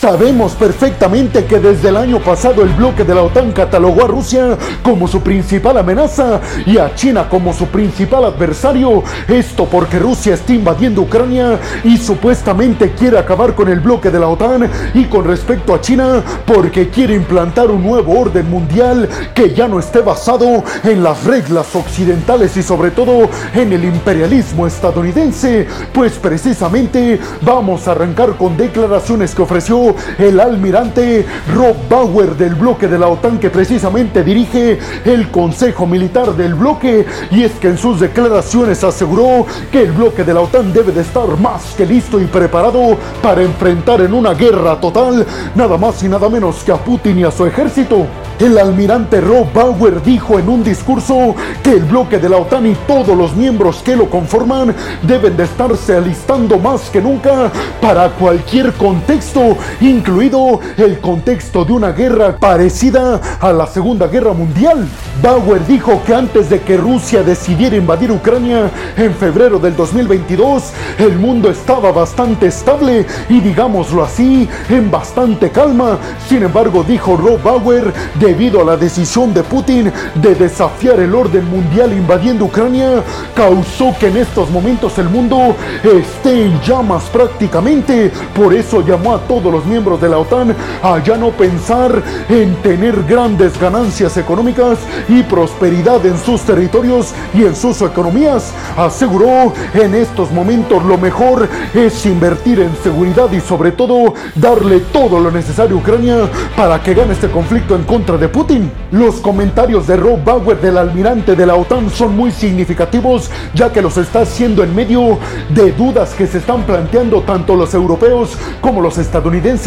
Sabemos perfectamente que desde el año pasado el bloque de la OTAN catalogó a Rusia como su principal amenaza y a China como su principal adversario. Esto porque Rusia está invadiendo Ucrania y supuestamente quiere acabar con el bloque de la OTAN y con respecto a China porque quiere implantar un nuevo orden mundial que ya no esté basado en las reglas occidentales y sobre todo en el imperialismo estadounidense. Pues precisamente vamos a arrancar con declaraciones que ofreció el almirante Rob Bauer del bloque de la OTAN que precisamente dirige el Consejo Militar del bloque y es que en sus declaraciones aseguró que el bloque de la OTAN debe de estar más que listo y preparado para enfrentar en una guerra total nada más y nada menos que a Putin y a su ejército. El almirante Rob Bauer dijo en un discurso que el bloque de la OTAN y todos los miembros que lo conforman deben de estarse alistando más que nunca para cualquier contexto, incluido el contexto de una guerra parecida a la Segunda Guerra Mundial. Bauer dijo que antes de que Rusia decidiera invadir Ucrania en febrero del 2022, el mundo estaba bastante estable y digámoslo así, en bastante calma. Sin embargo, dijo Rob Bauer, debido a la decisión de Putin de desafiar el orden mundial invadiendo Ucrania, causó que en estos momentos el mundo esté en llamas prácticamente. Por eso llamó a todos los miembros de la OTAN a ya no pensar en tener grandes ganancias económicas y prosperidad en sus territorios y en sus economías. Aseguró en estos momentos lo mejor es invertir en seguridad y sobre todo darle todo lo necesario a Ucrania para que gane este conflicto en contra de Putin. Los comentarios de Rob Bauer del almirante de la OTAN son muy significativos ya que los está haciendo en medio de dudas que se están planteando tanto los europeos como los estadounidenses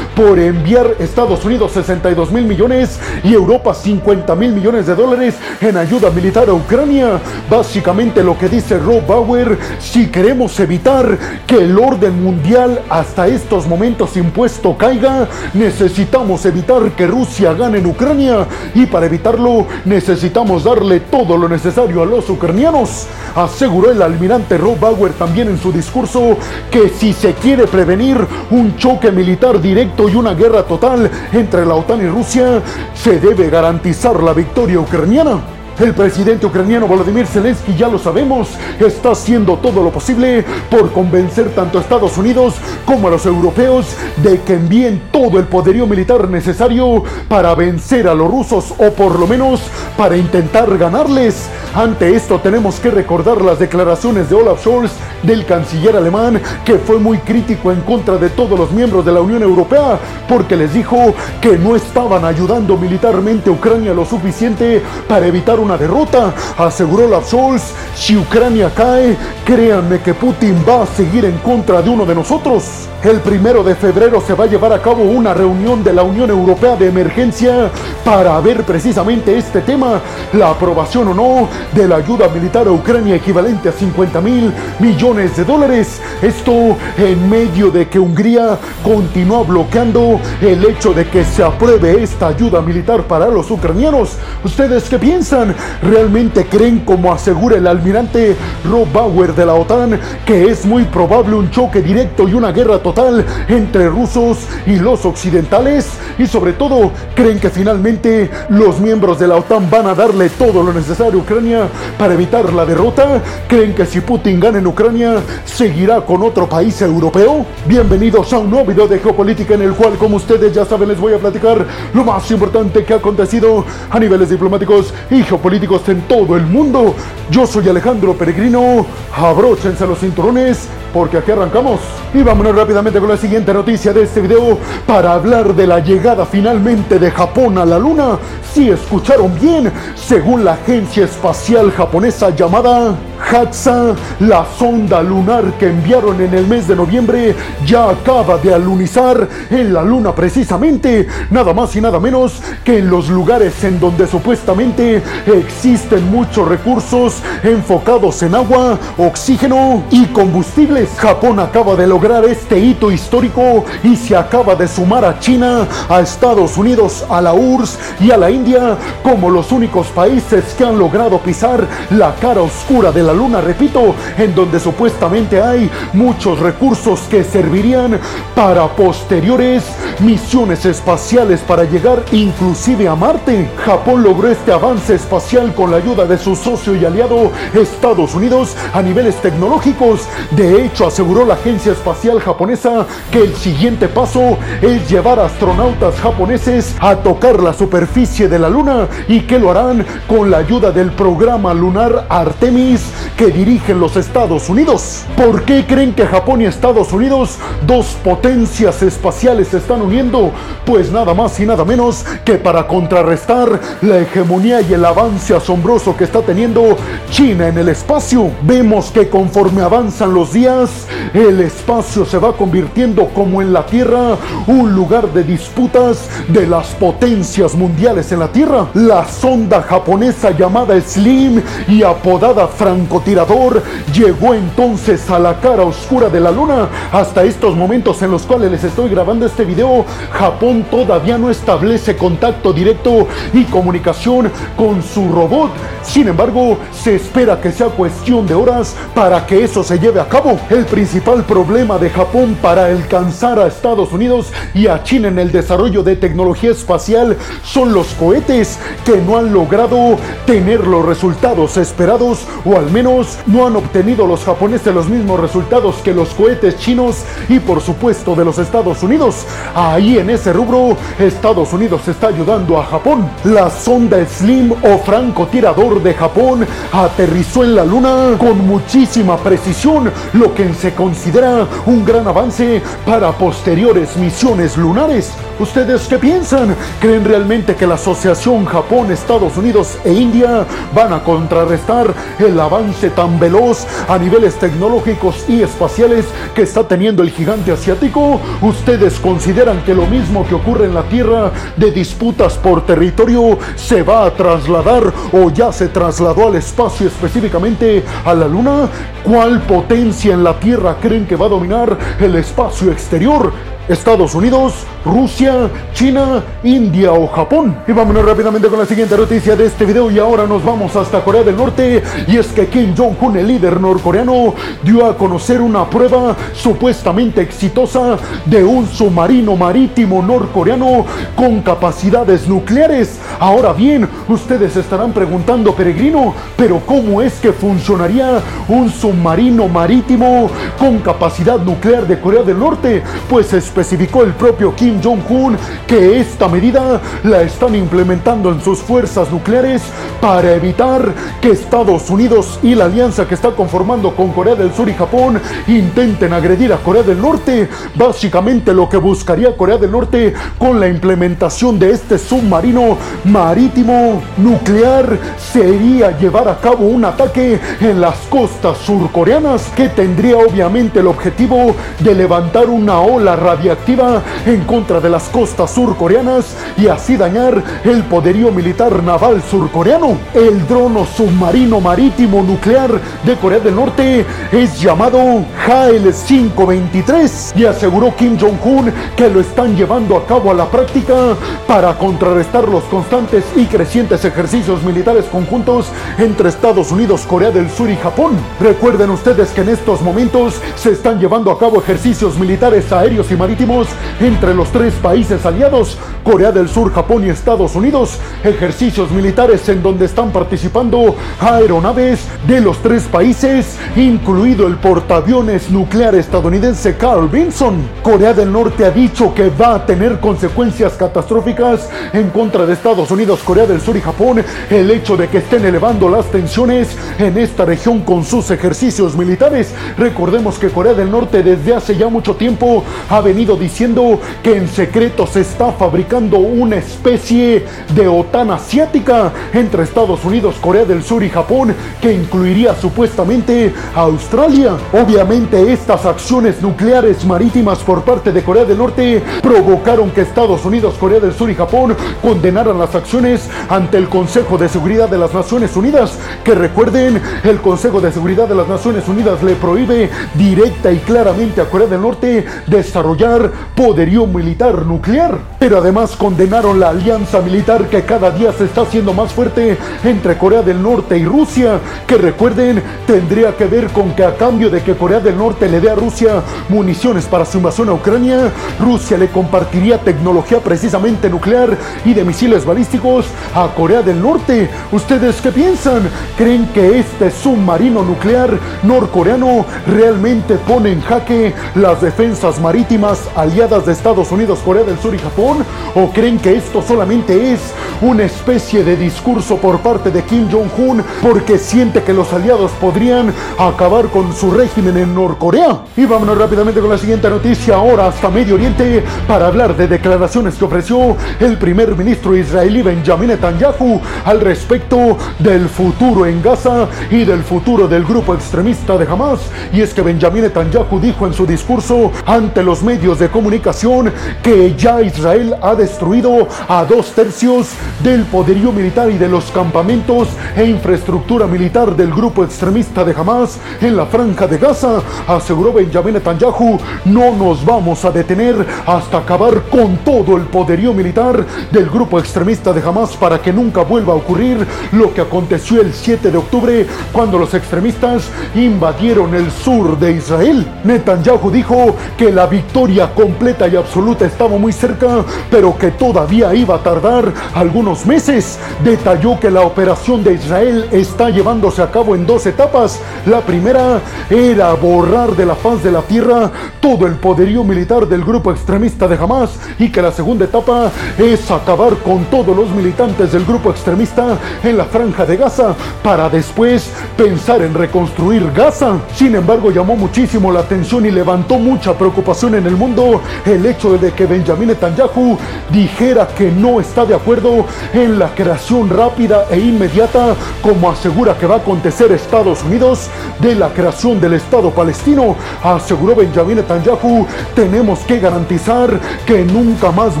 por enviar Estados Unidos 62 mil millones y Europa 50 mil millones de dólares en ayuda militar a Ucrania. Básicamente lo que dice Rob Bauer, si queremos evitar que el orden mundial hasta estos momentos impuesto caiga, necesitamos evitar que Rusia gane en Ucrania y para evitarlo necesitamos darle todo lo necesario a los ucranianos. Aseguró el almirante Rob Bauer también en su discurso que si se quiere prevenir un choque militar directo y una guerra total entre la OTAN y Rusia, se debe garantizar la victoria ucraniana. El presidente ucraniano Volodymyr Zelensky, ya lo sabemos, está haciendo todo lo posible por convencer tanto a Estados Unidos como a los europeos de que envíen todo el poderío militar necesario para vencer a los rusos o por lo menos para intentar ganarles. Ante esto tenemos que recordar las declaraciones de Olaf Scholz, del canciller alemán, que fue muy crítico en contra de todos los miembros de la Unión Europea porque les dijo que no estaban ayudando militarmente a Ucrania lo suficiente para evitar una derrota. Aseguró Scholz, si Ucrania cae, créanme que Putin va a seguir en contra de uno de nosotros. El primero de febrero se va a llevar a cabo una reunión de la Unión Europea de emergencia para ver precisamente este tema, la aprobación o no de la ayuda militar a Ucrania equivalente a 50 mil millones de dólares. Esto en medio de que Hungría continúa bloqueando el hecho de que se apruebe esta ayuda militar para los ucranianos. ¿Ustedes qué piensan? ¿Realmente creen, como asegura el almirante Rob Bauer de la OTAN, que es muy probable un choque directo y una guerra total? entre rusos y los occidentales y sobre todo creen que finalmente los miembros de la OTAN van a darle todo lo necesario a Ucrania para evitar la derrota, creen que si Putin gana en Ucrania seguirá con otro país europeo. Bienvenidos a un nuevo video de geopolítica en el cual como ustedes ya saben les voy a platicar lo más importante que ha acontecido a niveles diplomáticos y geopolíticos en todo el mundo. Yo soy Alejandro Peregrino, abróchense los cinturones porque aquí arrancamos. Y vámonos rápidamente con la siguiente noticia de este video para hablar de la llegada finalmente de Japón a la Luna. Si escucharon bien, según la agencia espacial japonesa llamada La sonda lunar que enviaron en el mes de noviembre ya acaba de alunizar en la Luna precisamente, nada más y nada menos que en los lugares en donde supuestamente existen muchos recursos enfocados en agua, oxígeno y combustibles. Japón acaba de lograr este hito histórico y se acaba de sumar a China, a Estados Unidos, a la URSS y a la India como los únicos países que han logrado pisar la cara oscura de la Luna Luna, repito, en donde supuestamente hay muchos recursos que servirían para posteriores misiones espaciales para llegar inclusive a Marte. Japón logró este avance espacial con la ayuda de su socio y aliado Estados Unidos a niveles tecnológicos. De hecho, aseguró la agencia espacial japonesa que el siguiente paso es llevar astronautas japoneses a tocar la superficie de la Luna y que lo harán con la ayuda del programa lunar Artemis que dirigen los Estados Unidos. ¿Por qué creen que Japón y Estados Unidos, dos potencias espaciales, se están uniendo? Pues nada más y nada menos que para contrarrestar la hegemonía y el avance asombroso que está teniendo China en el espacio. Vemos que conforme avanzan los días, el espacio se va convirtiendo como en la Tierra un lugar de disputas de las potencias mundiales en la Tierra. La sonda japonesa llamada Slim y apodada francotirador llegó entonces a la cara oscura de la luna. Hasta estos momentos en los cuales les estoy grabando este video, Japón todavía no establece contacto directo y comunicación con su robot. Sin embargo, se espera que sea cuestión de horas para que eso se lleve a cabo. El principal problema de Japón para alcanzar a Estados Unidos y a China en el desarrollo de tecnología espacial son los cohetes que no han logrado tener los resultados esperados o al menos no han obtenido los japoneses los mismos resultados que los cohetes chinos y por supuesto de los Estados Unidos. Ahí en ese rubro Estados Unidos está ayudando a Japón. La sonda Slim o francotirador de Japón aterrizó en la luna con muchísima precisión, lo que se considera un gran avance para posteriores misiones lunares. ¿Ustedes qué piensan? ¿Creen realmente que la asociación Japón, Estados Unidos e India van a contrarrestar el avance tan veloz a niveles tecnológicos y espaciales que está teniendo el gigante asiático? ¿Ustedes consideran que lo mismo que ocurre en la Tierra de disputas por territorio se va a trasladar o ya se trasladó al espacio específicamente a la Luna? ¿Cuál potencia en la Tierra creen que va a dominar el espacio exterior? Estados Unidos, Rusia, China, India o Japón. Y vámonos rápidamente con la siguiente noticia de este video y ahora nos vamos hasta Corea del Norte y es que Kim Jong-un, el líder norcoreano, dio a conocer una prueba supuestamente exitosa de un submarino marítimo norcoreano con capacidades nucleares. Ahora bien, ustedes estarán preguntando, peregrino, pero ¿cómo es que funcionaría un submarino marítimo con capacidad nuclear de Corea del Norte? Pues especificó el propio Kim Jong-un que esta medida la están implementando en sus fuerzas nucleares para evitar que Estados Unidos y la alianza que está conformando con Corea del Sur y Japón intenten agredir a Corea del Norte. Básicamente lo que buscaría Corea del Norte con la implementación de este submarino marítimo nuclear sería llevar a cabo un ataque en las costas surcoreanas que tendría obviamente el objetivo de levantar una ola radiactiva en contra de las costas surcoreanas y así dañar el poderío militar naval surcoreano. El drono submarino marítimo nuclear de Corea del Norte es llamado HAL 523 y aseguró Kim Jong-un que lo están llevando a cabo a la práctica para contrarrestar los constantes y crecientes ejercicios militares conjuntos entre Estados Unidos, Corea del Sur y Japón. Recuerden ustedes que en estos momentos se están llevando a cabo ejercicios militares aéreos y marítimos entre los tres países aliados, Corea del Sur, Japón y Estados Unidos, ejercicios militares en donde están participando aeronaves de los tres países, incluido el portaaviones nuclear estadounidense Carl Vinson. Corea del Norte ha dicho que va a tener consecuencias catastróficas en contra de Estados Unidos, Corea del Sur y Japón el hecho de que estén elevando las tensiones en esta región con sus ejercicios militares. Recordemos que Corea del Norte desde hace ya mucho tiempo ha venido diciendo que en secreto se está fabricando una especie de OTAN asiática entre Estados Unidos, Corea del Sur y Japón que incluiría supuestamente a Australia. Obviamente estas acciones nucleares marítimas por parte de Corea del Norte provocaron que Estados Unidos, Corea del Sur y Japón condenaran las acciones ante el Consejo de Seguridad de las Naciones Unidas, que recuerden, el Consejo de Seguridad de las Naciones Unidas le prohíbe directa y claramente a Corea del Norte desarrollar poderío militar nuclear. Pero además condenaron la alianza militar que cada día se está haciendo más fuerte entre Corea del Norte y Rusia, que recuerden tendría que ver con que a cambio de que Corea del Norte le dé a Rusia municiones para su invasión a Ucrania, Rusia le compartiría tecnología precisamente nuclear y de misiles balísticos a Corea del Norte. ¿Ustedes qué piensan? ¿Creen que este submarino nuclear norcoreano realmente pone en jaque las defensas marítimas aliadas de Estados Unidos, Corea del Sur y Japón? ¿O creen que esto solamente es una especie de discurso por parte de Kim Jong-un porque siente que los aliados podrían acabar con su régimen en Norcorea? Y vámonos rápidamente con la siguiente noticia, ahora hasta Medio Oriente, para hablar de declaraciones que ofreció el primer ministro israelí Benjamin Netanyahu al respecto del futuro en Gaza y del futuro del grupo extremista de Hamas. Y es que Benjamin Netanyahu dijo en su discurso ante los medios de comunicación que ya Israel ha destruido a dos tercios del poderío militar y de los campamentos e infraestructura militar del grupo extremista de Hamas en la franja de Gaza. Aseguró Benjamin Netanyahu, no nos vamos a detener hasta acabar con todo el poderío militar del grupo extremista de Hamas para que nunca vuelva a ocurrir lo que aconteció el 7 de octubre cuando los extremistas invadieron el sur de Israel. Netanyahu dijo que la victoria completa y absoluta estaba muy cerca, pero que todavía iba a tardar algunos meses. Detalló que la operación de Israel está llevándose a cabo en dos etapas. La primera era borrar de la faz de la tierra todo el poderío militar del grupo extremista de Hamas y que la segunda etapa es acabar con todos los militantes del grupo extremista en la franja de Gaza para después pensar en reconstruir Gaza. Sin embargo, llamó muchísimo la atención y levantó mucha preocupación en el mundo el hecho de que Benjamin Netanyahu dijera que no está de acuerdo en la creación rápida e inmediata, como asegura que va a acontecer Estados Unidos, de la creación del Estado palestino. Aseguró Benjamin Netanyahu, tenemos que garantizar que nunca más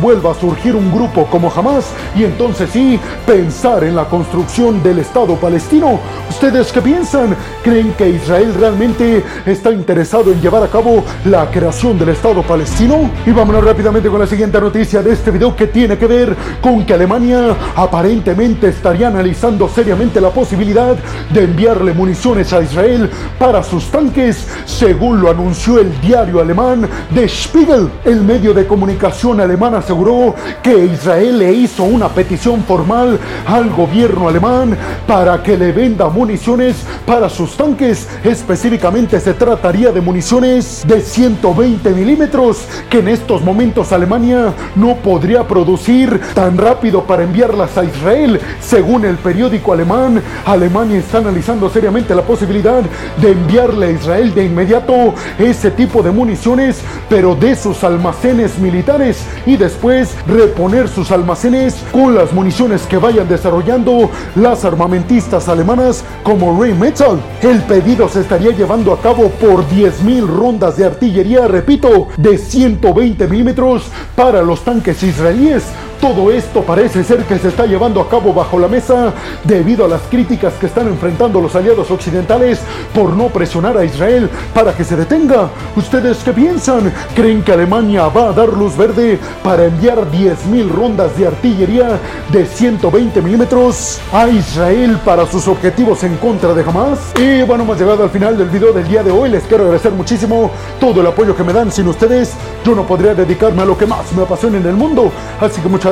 vuelva a surgir un grupo como jamás y entonces sí pensar en la construcción del Estado palestino. ¿Ustedes qué piensan? ¿Creen que Israel realmente está interesado en llevar a cabo la creación del Estado palestino? Y vámonos rápidamente con la siguiente noticia de este video que tiene que ver con que Alemania aparentemente estaría analizando seriamente la posibilidad de enviarle municiones a Israel para sus tanques, según lo anunció el diario alemán The Spiegel. El medio de comunicación alemán aseguró que Israel le hizo una petición formal al gobierno alemán para que le venda municiones para sus tanques. Específicamente se trataría de municiones de 120 milímetros que en estos momentos Alemania no podría producir tan rápido para enviarlas a Israel. Según el periódico alemán, Alemania está analizando seriamente la posibilidad de enviarle a Israel de inmediato ese tipo de municiones, pero de sus almacenes militares y después reponer sus almacenes con las municiones que vayan desarrollando las armamentistas alemanas como Rheinmetall. El pedido se estaría llevando a cabo por 10.000 rondas de artillería, repito, de 120 milímetros para los tanques israelíes todo esto parece ser que se está llevando a cabo bajo la mesa debido a las críticas que están enfrentando los aliados occidentales por no presionar a Israel para que se detenga. ¿Ustedes qué piensan? ¿Creen que Alemania va a dar luz verde para enviar 10.000 rondas de artillería de 120 milímetros a Israel para sus objetivos en contra de Hamas? Y bueno, hemos llegado al final del video del día de hoy. Les quiero agradecer muchísimo todo el apoyo que me dan. Sin ustedes, yo no podría dedicarme a lo que más me apasiona en el mundo. Así que muchas